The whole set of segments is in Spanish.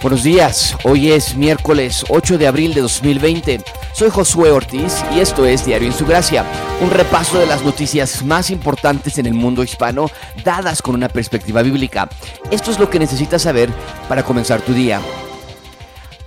Buenos días, hoy es miércoles 8 de abril de 2020. Soy Josué Ortiz y esto es Diario en su Gracia, un repaso de las noticias más importantes en el mundo hispano dadas con una perspectiva bíblica. Esto es lo que necesitas saber para comenzar tu día.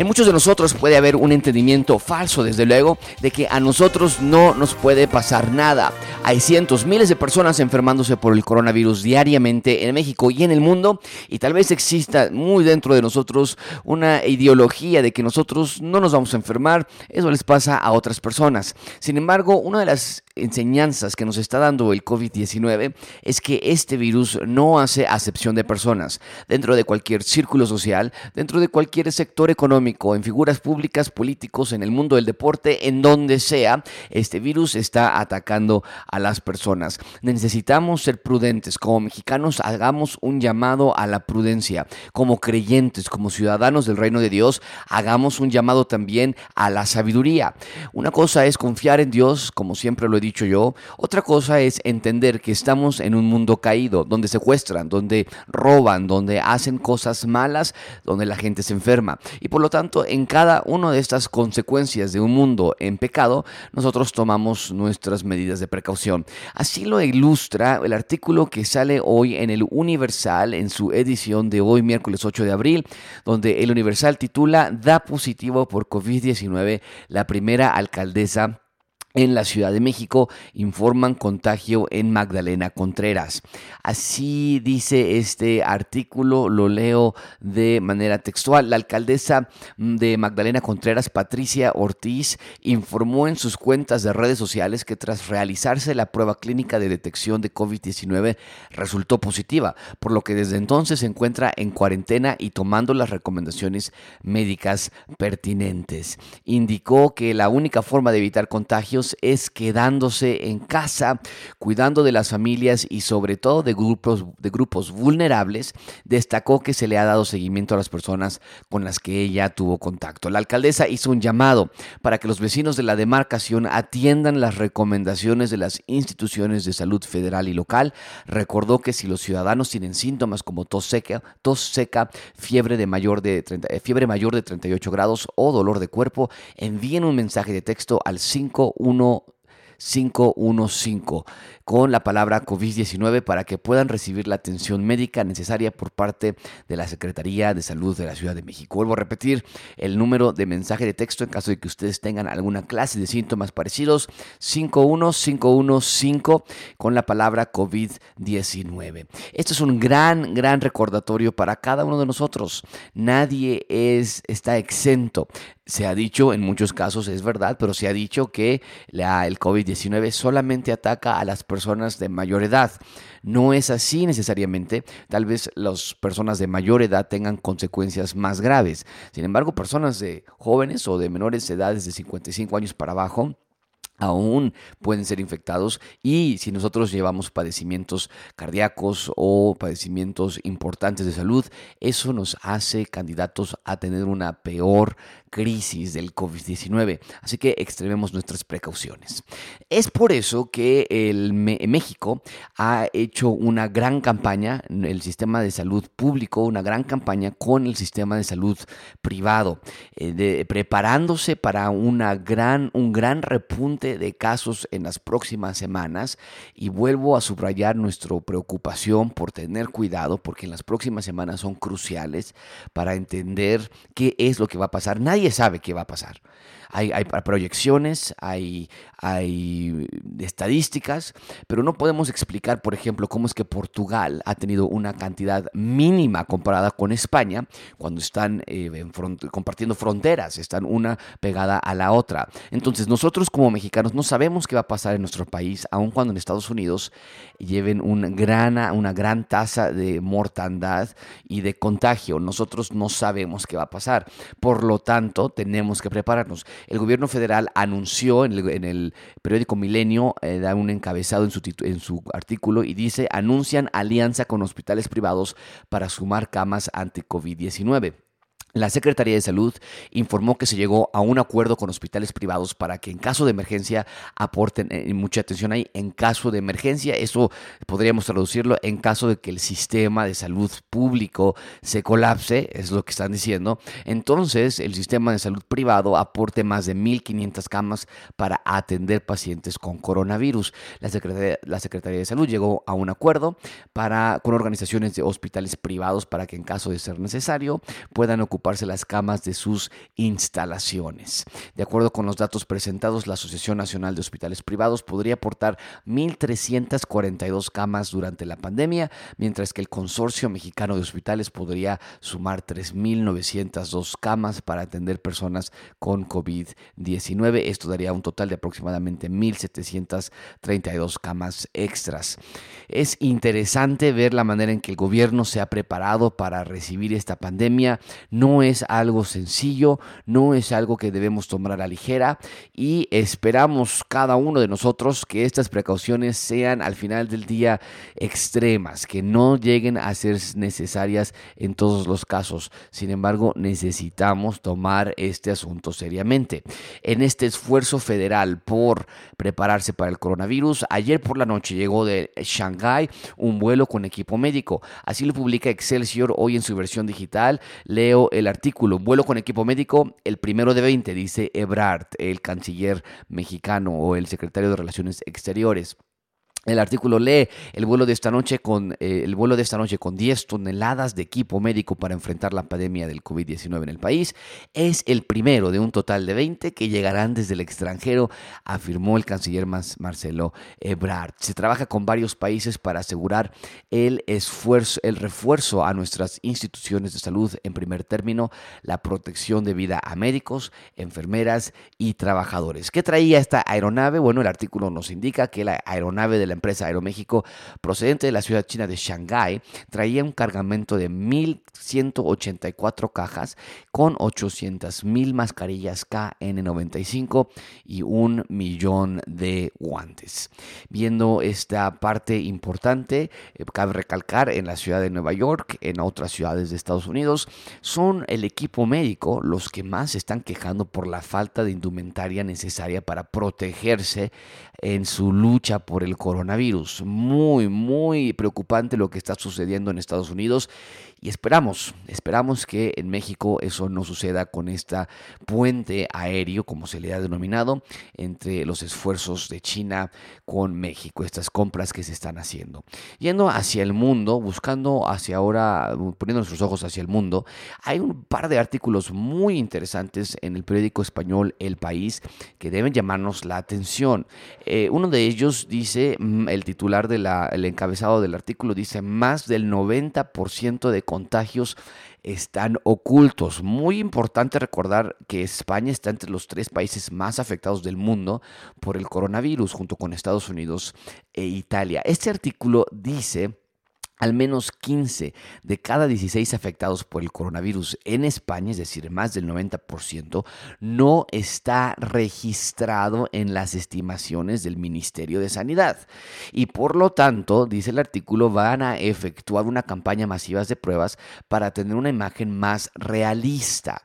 En muchos de nosotros puede haber un entendimiento falso, desde luego, de que a nosotros no nos puede pasar nada. Hay cientos, miles de personas enfermándose por el coronavirus diariamente en México y en el mundo, y tal vez exista muy dentro de nosotros una ideología de que nosotros no nos vamos a enfermar, eso les pasa a otras personas. Sin embargo, una de las enseñanzas que nos está dando el COVID-19 es que este virus no hace acepción de personas. Dentro de cualquier círculo social, dentro de cualquier sector económico, en figuras públicas, políticos, en el mundo del deporte, en donde sea, este virus está atacando a las personas. Necesitamos ser prudentes. Como mexicanos, hagamos un llamado a la prudencia. Como creyentes, como ciudadanos del reino de Dios, hagamos un llamado también a la sabiduría. Una cosa es confiar en Dios, como siempre lo he dicho yo. Otra cosa es entender que estamos en un mundo caído, donde secuestran, donde roban, donde hacen cosas malas, donde la gente se enferma. Y por lo tanto, en cada una de estas consecuencias de un mundo en pecado, nosotros tomamos nuestras medidas de precaución. Así lo ilustra el artículo que sale hoy en el Universal, en su edición de hoy, miércoles 8 de abril, donde el Universal titula Da positivo por COVID-19 la primera alcaldesa en la Ciudad de México informan contagio en Magdalena Contreras. Así dice este artículo, lo leo de manera textual. La alcaldesa de Magdalena Contreras, Patricia Ortiz, informó en sus cuentas de redes sociales que tras realizarse la prueba clínica de detección de COVID-19 resultó positiva, por lo que desde entonces se encuentra en cuarentena y tomando las recomendaciones médicas pertinentes. Indicó que la única forma de evitar contagios es quedándose en casa, cuidando de las familias y sobre todo de grupos, de grupos vulnerables. Destacó que se le ha dado seguimiento a las personas con las que ella tuvo contacto. La alcaldesa hizo un llamado para que los vecinos de la demarcación atiendan las recomendaciones de las instituciones de salud federal y local. Recordó que si los ciudadanos tienen síntomas como tos seca, tos seca, fiebre de mayor de eh, fiebre mayor de 38 grados o dolor de cuerpo, envíen un mensaje de texto al 51 uno 515 con la palabra COVID-19 para que puedan recibir la atención médica necesaria por parte de la Secretaría de Salud de la Ciudad de México. Vuelvo a repetir el número de mensaje de texto en caso de que ustedes tengan alguna clase de síntomas parecidos, 51515 con la palabra COVID-19. Esto es un gran, gran recordatorio para cada uno de nosotros. Nadie es, está exento se ha dicho, en muchos casos es verdad, pero se ha dicho que la, el COVID-19 solamente ataca a las personas de mayor edad. No es así necesariamente. Tal vez las personas de mayor edad tengan consecuencias más graves. Sin embargo, personas de jóvenes o de menores edades de 55 años para abajo, aún pueden ser infectados y si nosotros llevamos padecimientos cardíacos o padecimientos importantes de salud, eso nos hace candidatos a tener una peor crisis del COVID-19. Así que extrememos nuestras precauciones. Es por eso que el México ha hecho una gran campaña, el sistema de salud público, una gran campaña con el sistema de salud privado, eh, preparándose para una gran, un gran repunte de casos en las próximas semanas y vuelvo a subrayar nuestra preocupación por tener cuidado porque en las próximas semanas son cruciales para entender qué es lo que va a pasar. Nadie sabe qué va a pasar hay, proyecciones, hay, hay estadísticas, pero no podemos explicar, por ejemplo, cómo es que Portugal ha tenido una cantidad mínima comparada con España cuando están eh, compartiendo fronteras, están una pegada a la otra. Entonces nosotros como mexicanos no sabemos qué va a pasar en nuestro país, aun cuando en Estados Unidos lleven una gran, una gran tasa de mortandad y de contagio. Nosotros no sabemos qué va a pasar. Por lo tanto, tenemos que prepararnos. El gobierno federal anunció en el, periódico Milenio, eh, da un encabezado en su, en su artículo y dice, anuncian alianza con hospitales privados para sumar camas ante COVID-19. La Secretaría de Salud informó que se llegó a un acuerdo con hospitales privados para que en caso de emergencia aporten, eh, mucha atención ahí, en caso de emergencia, eso podríamos traducirlo en caso de que el sistema de salud público se colapse, es lo que están diciendo, entonces el sistema de salud privado aporte más de 1.500 camas para atender pacientes con coronavirus. La Secretaría, la Secretaría de Salud llegó a un acuerdo para, con organizaciones de hospitales privados para que en caso de ser necesario puedan ocupar las camas de sus instalaciones. De acuerdo con los datos presentados, la Asociación Nacional de Hospitales Privados podría aportar 1.342 camas durante la pandemia, mientras que el Consorcio Mexicano de Hospitales podría sumar 3.902 camas para atender personas con COVID-19. Esto daría un total de aproximadamente 1.732 camas extras. Es interesante ver la manera en que el gobierno se ha preparado para recibir esta pandemia. No no es algo sencillo, no es algo que debemos tomar a la ligera y esperamos cada uno de nosotros que estas precauciones sean al final del día extremas, que no lleguen a ser necesarias en todos los casos. Sin embargo, necesitamos tomar este asunto seriamente. En este esfuerzo federal por prepararse para el coronavirus, ayer por la noche llegó de Shanghai un vuelo con equipo médico. Así lo publica Excelsior hoy en su versión digital. Leo el artículo, vuelo con equipo médico, el primero de 20, dice Ebrard, el canciller mexicano o el secretario de Relaciones Exteriores. El artículo lee el vuelo de esta noche con eh, el vuelo de esta noche con 10 toneladas de equipo médico para enfrentar la pandemia del COVID-19 en el país es el primero de un total de 20 que llegarán desde el extranjero, afirmó el canciller Marcelo Ebrard. Se trabaja con varios países para asegurar el esfuerzo, el refuerzo a nuestras instituciones de salud en primer término, la protección de vida a médicos, enfermeras y trabajadores. ¿Qué traía esta aeronave? Bueno, el artículo nos indica que la aeronave de la empresa Aeroméxico, procedente de la ciudad china de Shanghái, traía un cargamento de 1.184 cajas con 800.000 mascarillas KN95 y un millón de guantes. Viendo esta parte importante, eh, cabe recalcar en la ciudad de Nueva York, en otras ciudades de Estados Unidos, son el equipo médico los que más se están quejando por la falta de indumentaria necesaria para protegerse en su lucha por el coronavirus coronavirus. Muy, muy preocupante lo que está sucediendo en Estados Unidos y esperamos, esperamos que en México eso no suceda con esta puente aéreo, como se le ha denominado, entre los esfuerzos de China con México, estas compras que se están haciendo. Yendo hacia el mundo, buscando hacia ahora, poniendo nuestros ojos hacia el mundo, hay un par de artículos muy interesantes en el periódico español El País que deben llamarnos la atención. Eh, uno de ellos dice, mm, el titular del encabezado del artículo dice, más del 90% de contagios están ocultos. Muy importante recordar que España está entre los tres países más afectados del mundo por el coronavirus, junto con Estados Unidos e Italia. Este artículo dice al menos 15 de cada 16 afectados por el coronavirus en España, es decir, más del 90%, no está registrado en las estimaciones del Ministerio de Sanidad. Y por lo tanto, dice el artículo, van a efectuar una campaña masiva de pruebas para tener una imagen más realista.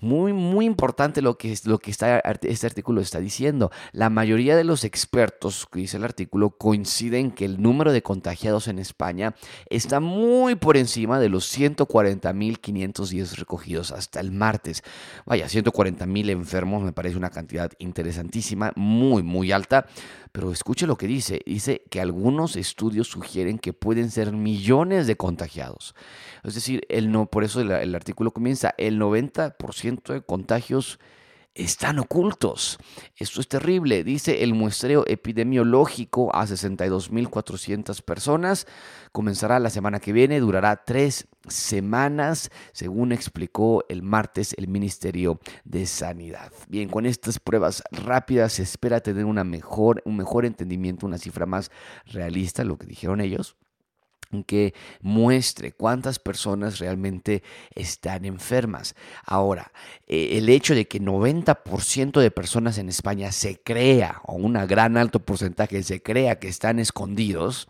Muy, muy importante lo que, lo que este artículo está diciendo. La mayoría de los expertos, dice el artículo, coinciden que el número de contagiados en España está muy por encima de los 140.510 recogidos hasta el martes. Vaya, 140.000 enfermos me parece una cantidad interesantísima, muy, muy alta. Pero escuche lo que dice. Dice que algunos estudios sugieren que pueden ser millones de contagiados. Es decir, el no, por eso el, el artículo comienza, el 90% de contagios están ocultos. Esto es terrible, dice el muestreo epidemiológico a 62.400 personas. Comenzará la semana que viene, durará tres semanas, según explicó el martes el Ministerio de Sanidad. Bien, con estas pruebas rápidas se espera tener mejor, un mejor entendimiento, una cifra más realista, lo que dijeron ellos que muestre cuántas personas realmente están enfermas. Ahora, eh, el hecho de que 90% de personas en España se crea, o un gran alto porcentaje se crea que están escondidos,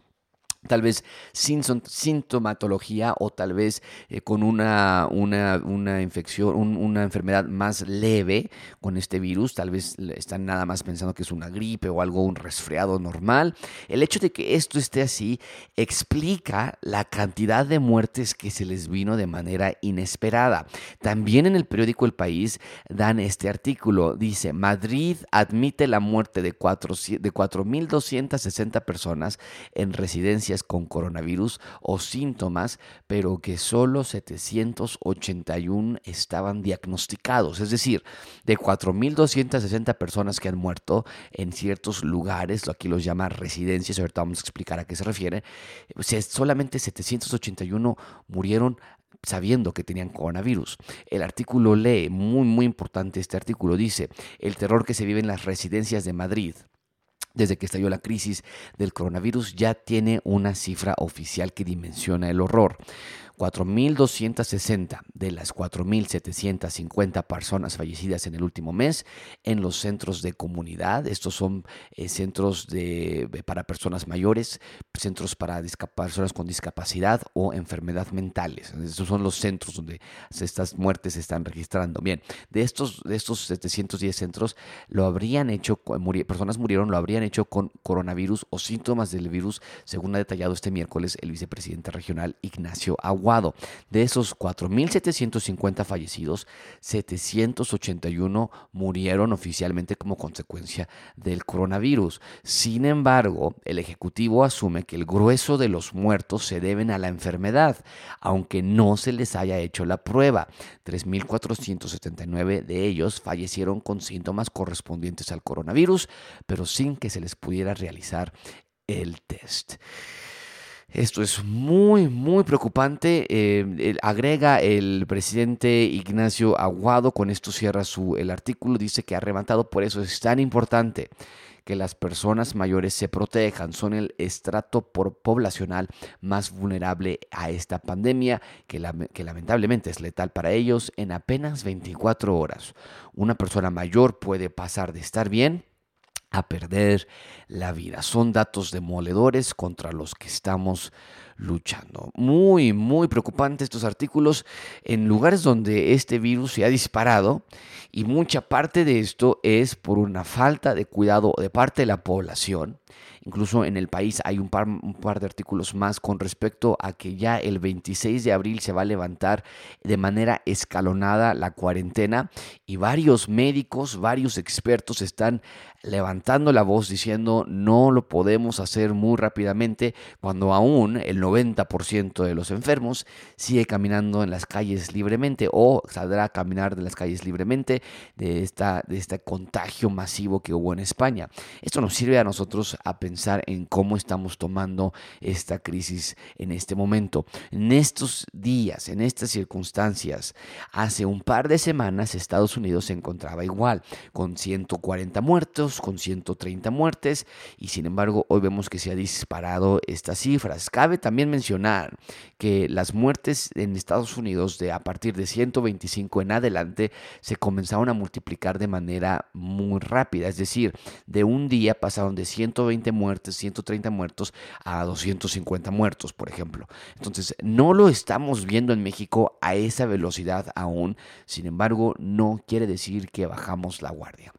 tal vez sin sintomatología o tal vez eh, con una, una, infección, una enfermedad más leve con este virus, tal vez están nada más pensando que es una gripe o algo, un resfriado normal. El hecho de que esto esté así explica la cantidad de muertes que se les vino de manera inesperada. También en el periódico El País dan este artículo, dice, Madrid admite la muerte de 4.260 personas en residencia con coronavirus o síntomas, pero que solo 781 estaban diagnosticados. Es decir, de 4.260 personas que han muerto en ciertos lugares, aquí los llama residencias, ahorita vamos a explicar a qué se refiere, solamente 781 murieron sabiendo que tenían coronavirus. El artículo lee, muy muy importante este artículo, dice, el terror que se vive en las residencias de Madrid desde que estalló la crisis del coronavirus, ya tiene una cifra oficial que dimensiona el horror. 4.260 de las 4.750 personas fallecidas en el último mes en los centros de comunidad. Estos son eh, centros de, para personas mayores, centros para personas con discapacidad o enfermedad mentales. Estos son los centros donde estas muertes se están registrando. Bien, de estos, de estos 710 centros, lo habrían hecho, personas murieron, lo habrían hecho con coronavirus o síntomas del virus, según ha detallado este miércoles el vicepresidente regional Ignacio Agua. De esos 4.750 fallecidos, 781 murieron oficialmente como consecuencia del coronavirus. Sin embargo, el Ejecutivo asume que el grueso de los muertos se deben a la enfermedad, aunque no se les haya hecho la prueba. 3.479 de ellos fallecieron con síntomas correspondientes al coronavirus, pero sin que se les pudiera realizar el test. Esto es muy, muy preocupante. Eh, agrega el presidente Ignacio Aguado, con esto cierra su, el artículo, dice que ha arrebatado, por eso es tan importante que las personas mayores se protejan. Son el estrato poblacional más vulnerable a esta pandemia que, que lamentablemente es letal para ellos en apenas 24 horas. Una persona mayor puede pasar de estar bien a perder la vida. Son datos demoledores contra los que estamos luchando. Muy, muy preocupante estos artículos en lugares donde este virus se ha disparado y mucha parte de esto es por una falta de cuidado de parte de la población. Incluso en el país hay un par, un par de artículos más con respecto a que ya el 26 de abril se va a levantar de manera escalonada la cuarentena y varios médicos, varios expertos están levantando la voz diciendo no lo podemos hacer muy rápidamente cuando aún el 90% de los enfermos sigue caminando en las calles libremente o saldrá a caminar de las calles libremente de, esta, de este contagio masivo que hubo en España. Esto nos sirve a nosotros a pensar en cómo estamos tomando esta crisis en este momento. En estos días, en estas circunstancias, hace un par de semanas Estados Unidos se encontraba igual, con 140 muertos, con 130 muertes y sin embargo hoy vemos que se ha disparado estas cifras. Cabe también mencionar que las muertes en Estados Unidos de a partir de 125 en adelante se comenzaron a multiplicar de manera muy rápida, es decir, de un día pasaron de 120 muertes, 130 muertos a 250 muertos, por ejemplo. Entonces, no lo estamos viendo en México a esa velocidad aún, sin embargo, no quiere decir que bajamos la guardia.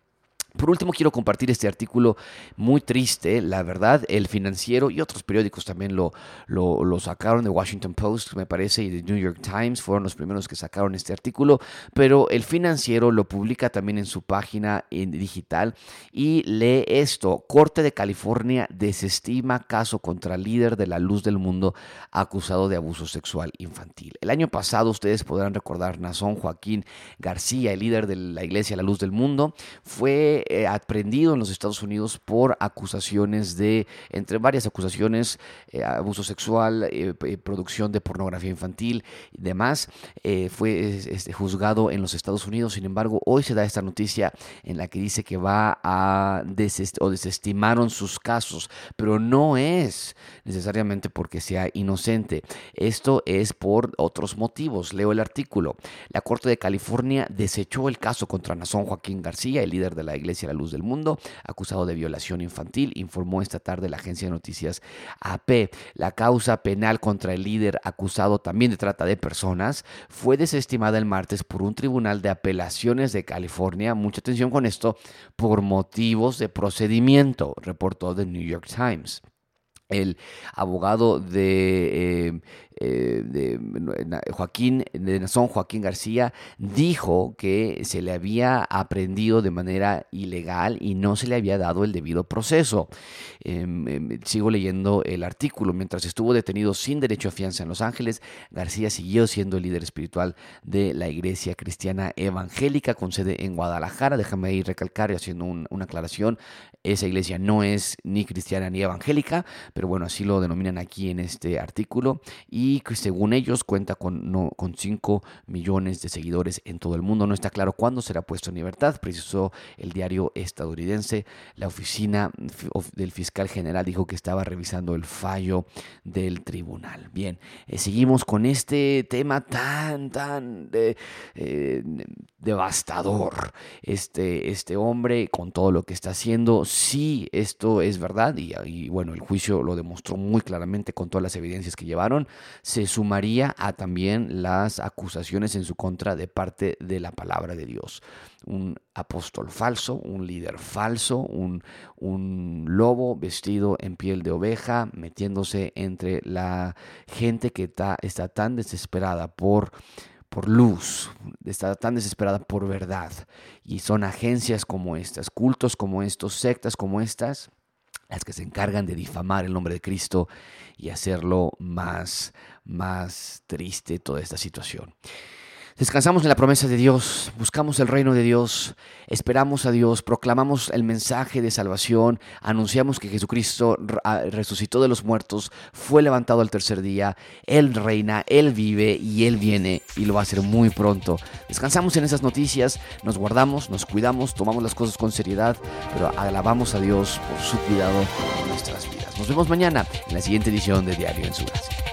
Por último, quiero compartir este artículo muy triste, la verdad, el financiero y otros periódicos también lo, lo, sacaron, de Washington Post, me parece, y de New York Times, fueron los primeros que sacaron este artículo, pero el financiero lo publica también en su página en digital y lee esto, Corte de California desestima caso contra líder de la luz del mundo acusado de abuso sexual infantil. El año pasado, ustedes podrán recordar, Nazón Joaquín García, el líder de la Iglesia La Luz del Mundo, fue eh, aprendido en los Estados Unidos por acusaciones de, entre varias acusaciones, eh, abuso sexual, eh, producción de pornografía infantil y demás. fue juzgado en los Estados Unidos. Sin embargo, hoy se da esta noticia en la que dice que va a o desestimaron sus casos, pero no es necesariamente porque sea inocente. Esto es por otros motivos. Leo el artículo. La Corte de California desechó el caso contra Nazón Joaquín García, el líder de la iglesia Iglesia a la Luz del Mundo, acusado de violación infantil, informó esta tarde la agencia de noticias AP. La causa penal contra el líder acusado también de trata de personas fue desestimada el martes por un tribunal de apelaciones de California. Mucha atención con esto, por motivos de procedimiento, reportó The New York Times el abogado de eh, eh, Joaquín, de Nazón Joaquín García, dijo que se le había aprendido de manera ilegal y no se le había dado el debido proceso. Em, em, sigo leyendo el artículo. Mientras estuvo detenido sin derecho a fianza en Los Ángeles, García siguió siendo el líder espiritual de la Iglesia Cristiana Evangélica con sede en Guadalajara. Déjame ahí recalcar y haciendo una aclaración. Esa iglesia no es ni cristiana ni evangélica, pero bueno, así lo denominan aquí en este artículo. Y y según ellos cuenta con, no, con 5 millones de seguidores en todo el mundo. No está claro cuándo será puesto en libertad, precisó el diario estadounidense. La oficina del fiscal general dijo que estaba revisando el fallo del tribunal. Bien, eh, seguimos con este tema tan, tan eh, devastador. Este, este hombre con todo lo que está haciendo, sí, esto es verdad y bueno, el juicio lo demostró muy claramente con todas las evidencias que llevaron se sumaría a también las acusaciones en su contra de parte de la palabra de Dios. Un apóstol falso, un líder falso, un, un lobo vestido en piel de oveja, metiéndose entre la gente que está, tan desesperada por por luz, está tan desesperada por verdad. Y son agencias como estas, cultos como estos, sectas como estas, las que se encargan de difamar el nombre de Cristo y hacerlo más, más triste toda esta situación. Descansamos en la promesa de Dios, buscamos el reino de Dios, esperamos a Dios, proclamamos el mensaje de salvación, anunciamos que Jesucristo resucitó de los muertos, fue levantado al tercer día, Él reina, Él vive y Él viene y lo va a hacer muy pronto. Descansamos en esas noticias, nos guardamos, nos cuidamos, tomamos las cosas con seriedad, pero alabamos a Dios por su cuidado en nuestras vidas. Nos vemos mañana en la siguiente edición de Diario en su Gracia.